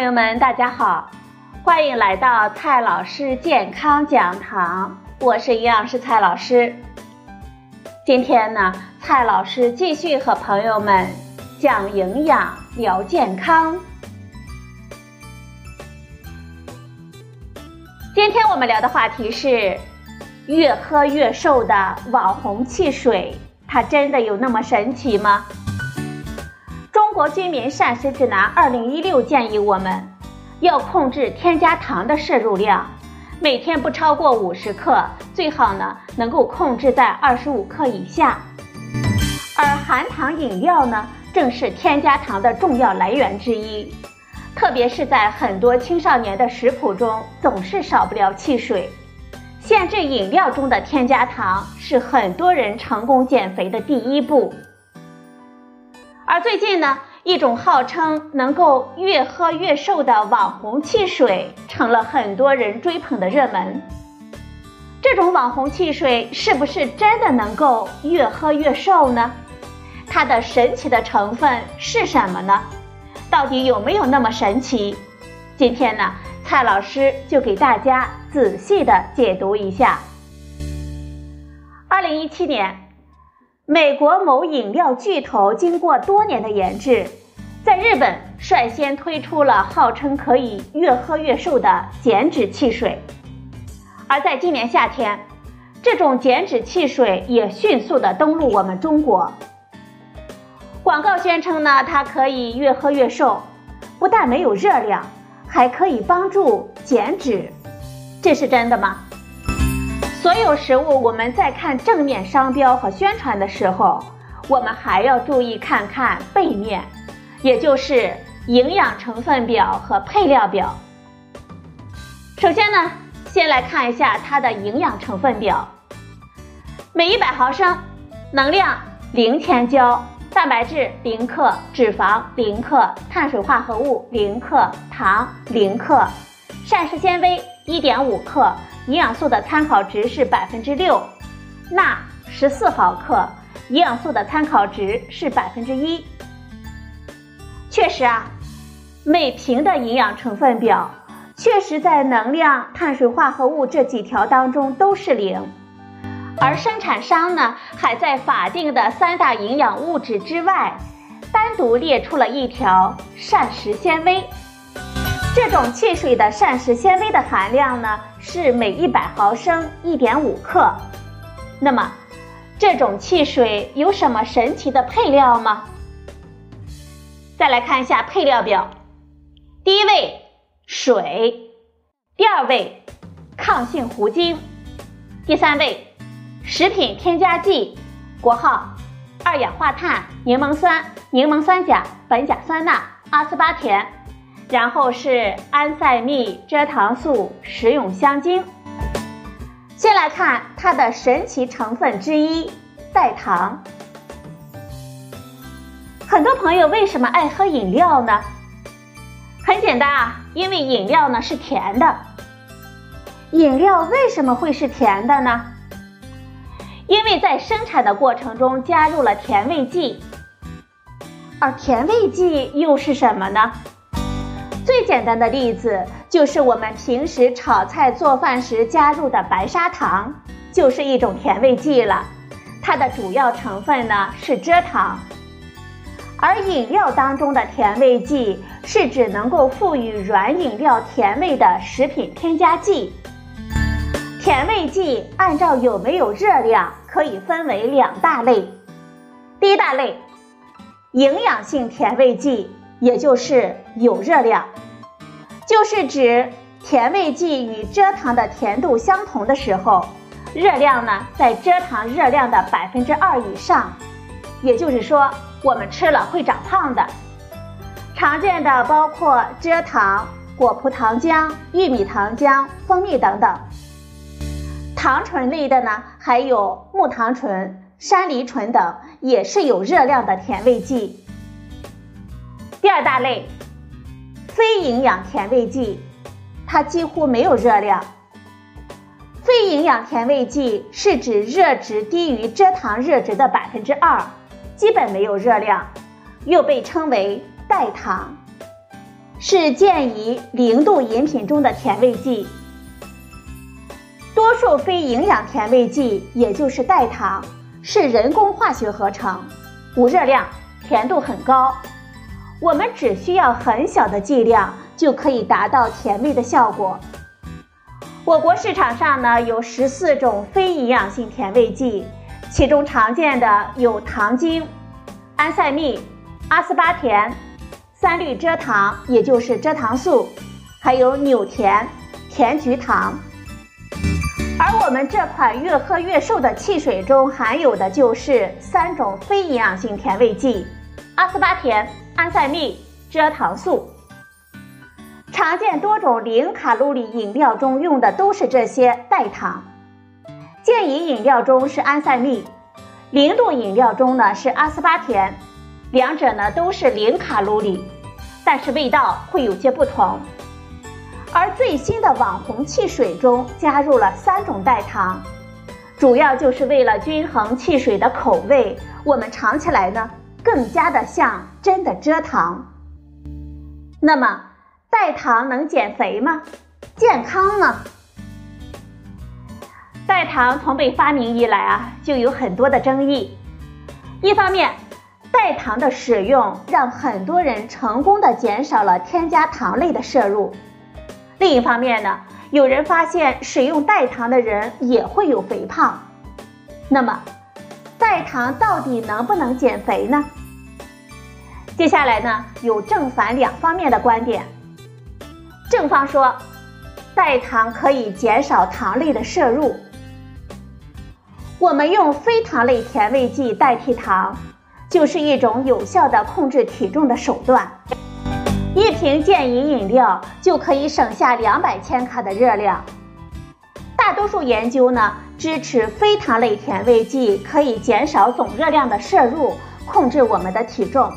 朋友们，大家好，欢迎来到蔡老师健康讲堂，我是营养师蔡老师。今天呢，蔡老师继续和朋友们讲营养、聊健康。今天我们聊的话题是：越喝越瘦的网红汽水，它真的有那么神奇吗？国居民膳食指南二零一六建议我们要控制添加糖的摄入量，每天不超过五十克，最好呢能够控制在二十五克以下。而含糖饮料呢，正是添加糖的重要来源之一，特别是在很多青少年的食谱中，总是少不了汽水。限制饮料中的添加糖是很多人成功减肥的第一步。而最近呢，一种号称能够越喝越瘦的网红汽水，成了很多人追捧的热门。这种网红汽水是不是真的能够越喝越瘦呢？它的神奇的成分是什么呢？到底有没有那么神奇？今天呢，蔡老师就给大家仔细的解读一下。二零一七年。美国某饮料巨头经过多年的研制，在日本率先推出了号称可以越喝越瘦的减脂汽水，而在今年夏天，这种减脂汽水也迅速的登陆我们中国。广告宣称呢，它可以越喝越瘦，不但没有热量，还可以帮助减脂，这是真的吗？所有食物，我们在看正面商标和宣传的时候，我们还要注意看看背面，也就是营养成分表和配料表。首先呢，先来看一下它的营养成分表。每一百毫升，能量零千焦，蛋白质零克，脂肪零克，碳水化合物零克，糖零克，膳食纤维一点五克。营养素的参考值是百分之六，钠十四毫克，营养素的参考值是百分之一。确实啊，每瓶的营养成分表确实在能量、碳水化合物这几条当中都是零，而生产商呢还在法定的三大营养物质之外，单独列出了一条膳食纤维。这种汽水的膳食纤维的含量呢是每一百毫升一点五克。那么，这种汽水有什么神奇的配料吗？再来看一下配料表，第一位水，第二位抗性糊精，第三位食品添加剂（国号二氧化碳、柠檬酸、柠檬酸钾、苯甲酸钠、阿斯巴甜）。然后是安赛蜜、蔗糖素、食用香精。先来看它的神奇成分之一——代糖。很多朋友为什么爱喝饮料呢？很简单啊，因为饮料呢是甜的。饮料为什么会是甜的呢？因为在生产的过程中加入了甜味剂。而甜味剂又是什么呢？最简单的例子就是我们平时炒菜做饭时加入的白砂糖，就是一种甜味剂了。它的主要成分呢是蔗糖，而饮料当中的甜味剂是指能够赋予软饮料甜味的食品添加剂。甜味剂按照有没有热量可以分为两大类，第一大类，营养性甜味剂。也就是有热量，就是指甜味剂与蔗糖的甜度相同的时候，热量呢在蔗糖热量的百分之二以上。也就是说，我们吃了会长胖的。常见的包括蔗糖、果葡糖浆、玉米糖浆、蜂蜜等等。糖醇类的呢，还有木糖醇、山梨醇等，也是有热量的甜味剂。第二大类，非营养甜味剂，它几乎没有热量。非营养甜味剂是指热值低于蔗糖热值的百分之二，基本没有热量，又被称为代糖。是建议零度饮品中的甜味剂。多数非营养甜味剂，也就是代糖，是人工化学合成，无热量，甜度很高。我们只需要很小的剂量就可以达到甜味的效果。我国市场上呢有十四种非营养性甜味剂，其中常见的有糖精、安赛蜜、阿斯巴甜、三氯蔗糖，也就是蔗糖素，还有纽甜、甜菊糖。而我们这款越喝越瘦的汽水中含有的就是三种非营养性甜味剂：阿斯巴甜。安赛蜜、蔗糖素，常见多种零卡路里饮料中用的都是这些代糖。健怡饮料中是安赛蜜，零度饮料中呢是阿斯巴甜，两者呢都是零卡路里，但是味道会有些不同。而最新的网红汽水中加入了三种代糖，主要就是为了均衡汽水的口味，我们尝起来呢。更加的像真的蔗糖。那么，代糖能减肥吗？健康吗？代糖从被发明以来啊，就有很多的争议。一方面，代糖的使用让很多人成功的减少了添加糖类的摄入；另一方面呢，有人发现使用代糖的人也会有肥胖。那么，代糖到底能不能减肥呢？接下来呢，有正反两方面的观点。正方说，代糖可以减少糖类的摄入。我们用非糖类甜味剂代替糖，就是一种有效的控制体重的手段。一瓶健怡饮料就可以省下两百千卡的热量。大多数研究呢。支持非糖类甜味剂可以减少总热量的摄入，控制我们的体重。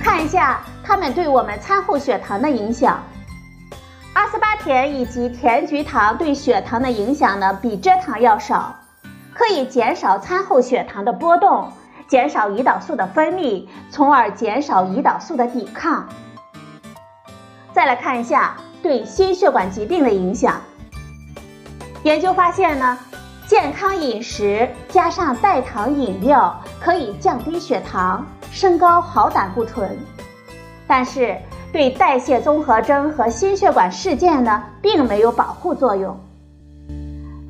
看一下它们对我们餐后血糖的影响。阿斯巴甜以及甜菊糖对血糖的影响呢，比蔗糖要少，可以减少餐后血糖的波动，减少胰岛素的分泌，从而减少胰岛素的抵抗。再来看一下对心血管疾病的影响。研究发现呢，健康饮食加上代糖饮料可以降低血糖、升高好胆固醇，但是对代谢综合征和心血管事件呢，并没有保护作用。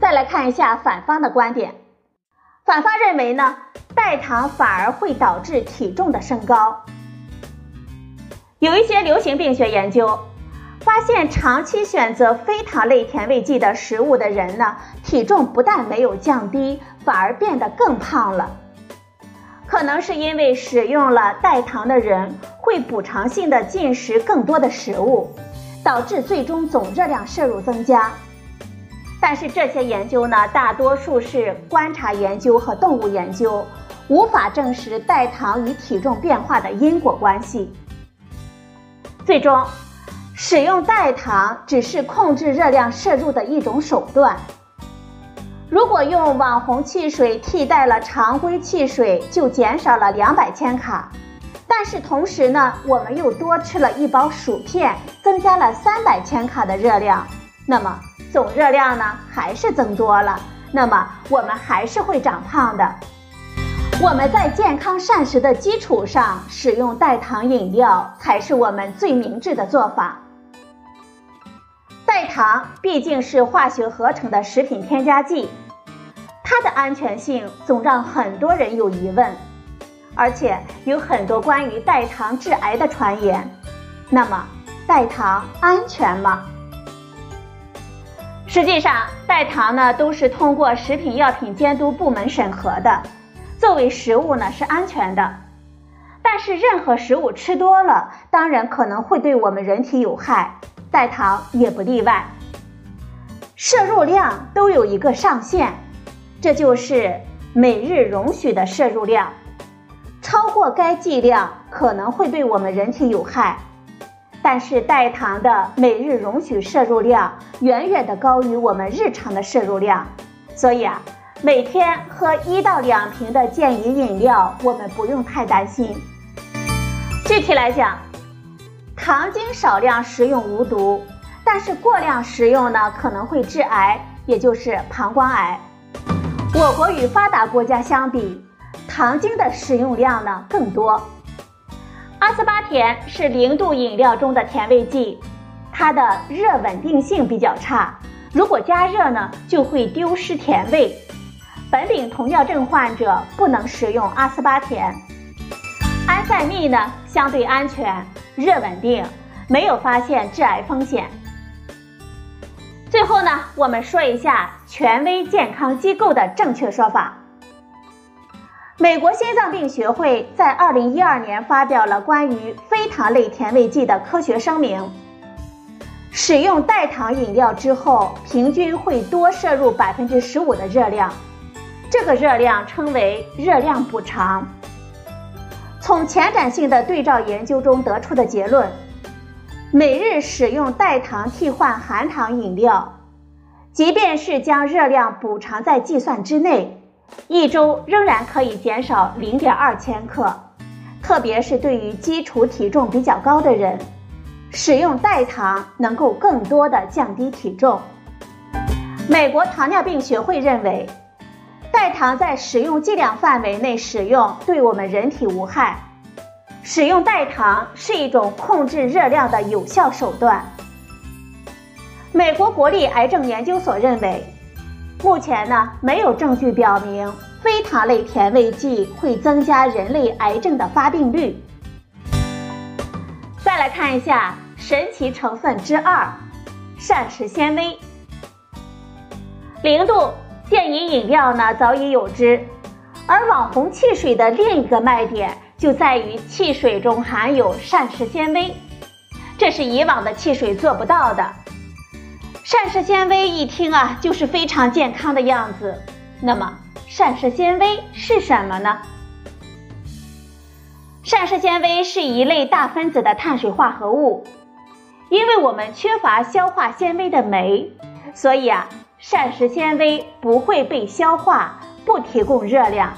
再来看一下反方的观点，反方认为呢，代糖反而会导致体重的升高。有一些流行病学研究。发现长期选择非糖类甜味剂的食物的人呢，体重不但没有降低，反而变得更胖了。可能是因为使用了代糖的人会补偿性的进食更多的食物，导致最终总热量摄入增加。但是这些研究呢，大多数是观察研究和动物研究，无法证实代糖与体重变化的因果关系。最终。使用代糖只是控制热量摄入的一种手段。如果用网红汽水替代了常规汽水，就减少了两百千卡。但是同时呢，我们又多吃了一包薯片，增加了三百千卡的热量。那么总热量呢，还是增多了。那么我们还是会长胖的。我们在健康膳食的基础上使用代糖饮料，才是我们最明智的做法。代糖毕竟是化学合成的食品添加剂，它的安全性总让很多人有疑问，而且有很多关于代糖致癌的传言。那么，代糖安全吗？实际上，代糖呢都是通过食品药品监督部门审核的，作为食物呢是安全的。但是，任何食物吃多了，当然可能会对我们人体有害。代糖也不例外，摄入量都有一个上限，这就是每日容许的摄入量。超过该剂量可能会对我们人体有害，但是代糖的每日容许摄入量远远的高于我们日常的摄入量，所以啊，每天喝一到两瓶的健怡饮料，我们不用太担心。具体来讲。糖精少量食用无毒，但是过量食用呢可能会致癌，也就是膀胱癌。我国与发达国家相比，糖精的食用量呢更多。阿斯巴甜是零度饮料中的甜味剂，它的热稳定性比较差，如果加热呢就会丢失甜味。苯丙酮尿症患者不能食用阿斯巴甜。安赛蜜呢相对安全。热稳定，没有发现致癌风险。最后呢，我们说一下权威健康机构的正确说法。美国心脏病学会在二零一二年发表了关于非糖类甜味剂的科学声明：使用代糖饮料之后，平均会多摄入百分之十五的热量，这个热量称为热量补偿。从前瞻性的对照研究中得出的结论：每日使用代糖替换含糖饮料，即便是将热量补偿在计算之内，一周仍然可以减少零点二千克。特别是对于基础体重比较高的人，使用代糖能够更多的降低体重。美国糖尿病学会认为。代糖在使用剂量范围内使用，对我们人体无害。使用代糖是一种控制热量的有效手段。美国国立癌症研究所认为，目前呢没有证据表明非糖类甜味剂会增加人类癌症的发病率。再来看一下神奇成分之二：膳食纤维。零度。电饮饮料呢早已有之，而网红汽水的另一个卖点就在于汽水中含有膳食纤维，这是以往的汽水做不到的。膳食纤维一听啊就是非常健康的样子，那么膳食纤维是什么呢？膳食纤维是一类大分子的碳水化合物，因为我们缺乏消化纤维的酶，所以啊。膳食纤维不会被消化，不提供热量。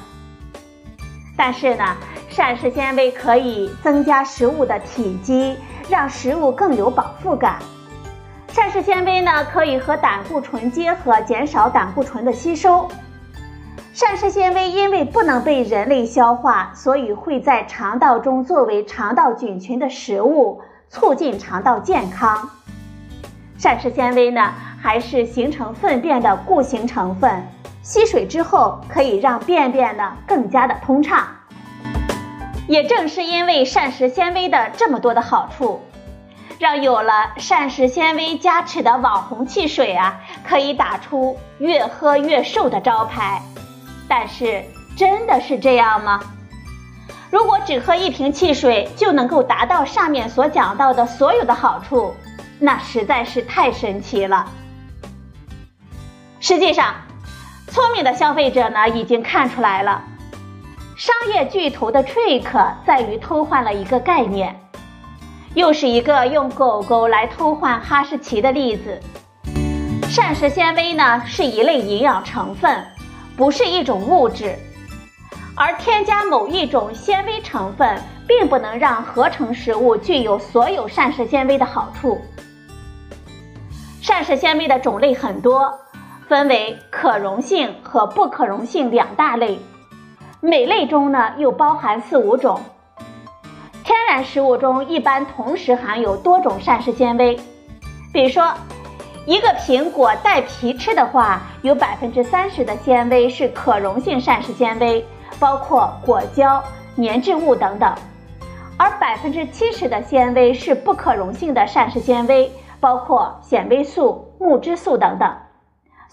但是呢，膳食纤维可以增加食物的体积，让食物更有饱腹感。膳食纤维呢，可以和胆固醇结合，减少胆固醇的吸收。膳食纤维因为不能被人类消化，所以会在肠道中作为肠道菌群的食物，促进肠道健康。膳食纤维呢？还是形成粪便的固形成分，吸水之后可以让便便呢更加的通畅。也正是因为膳食纤维的这么多的好处，让有了膳食纤维加持的网红汽水啊，可以打出越喝越瘦的招牌。但是真的是这样吗？如果只喝一瓶汽水就能够达到上面所讲到的所有的好处，那实在是太神奇了。实际上，聪明的消费者呢已经看出来了，商业巨头的 trick 在于偷换了一个概念，又是一个用狗狗来偷换哈士奇的例子。膳食纤维呢是一类营养成分，不是一种物质，而添加某一种纤维成分，并不能让合成食物具有所有膳食纤维的好处。膳食纤维的种类很多。分为可溶性和不可溶性两大类，每类中呢又包含四五种。天然食物中一般同时含有多种膳食纤维，比如说，一个苹果带皮吃的话，有百分之三十的纤维是可溶性膳食纤维，包括果胶、粘质物等等，而百分之七十的纤维是不可溶性的膳食纤维，包括纤维素、木质素等等。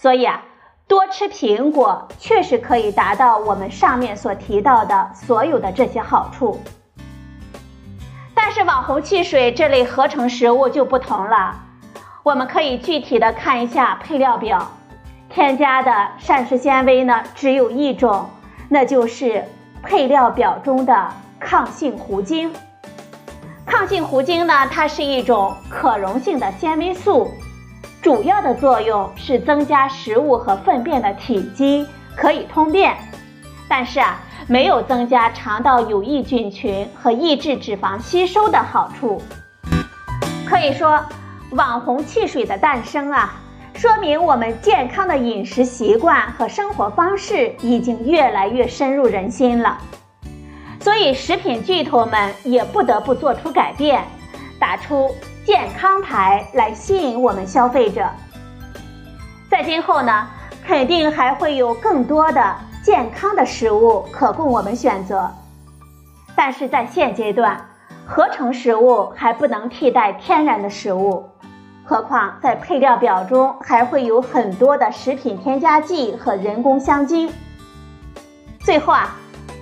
所以啊，多吃苹果确实可以达到我们上面所提到的所有的这些好处。但是网红汽水这类合成食物就不同了，我们可以具体的看一下配料表，添加的膳食纤维呢只有一种，那就是配料表中的抗性糊精。抗性糊精呢，它是一种可溶性的纤维素。主要的作用是增加食物和粪便的体积，可以通便，但是啊，没有增加肠道有益菌群和抑制脂肪吸收的好处。可以说，网红汽水的诞生啊，说明我们健康的饮食习惯和生活方式已经越来越深入人心了。所以，食品巨头们也不得不做出改变，打出健康牌来吸引我们消费者。在今后呢，肯定还会有更多的健康的食物可供我们选择。但是在现阶段，合成食物还不能替代天然的食物，何况在配料表中还会有很多的食品添加剂和人工香精。最后啊。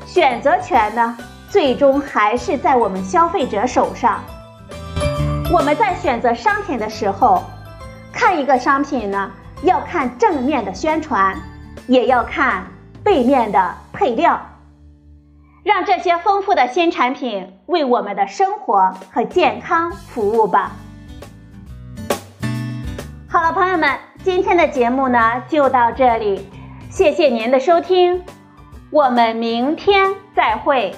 选择权呢，最终还是在我们消费者手上。我们在选择商品的时候，看一个商品呢，要看正面的宣传，也要看背面的配料，让这些丰富的新产品为我们的生活和健康服务吧。好了，朋友们，今天的节目呢就到这里，谢谢您的收听。我们明天再会。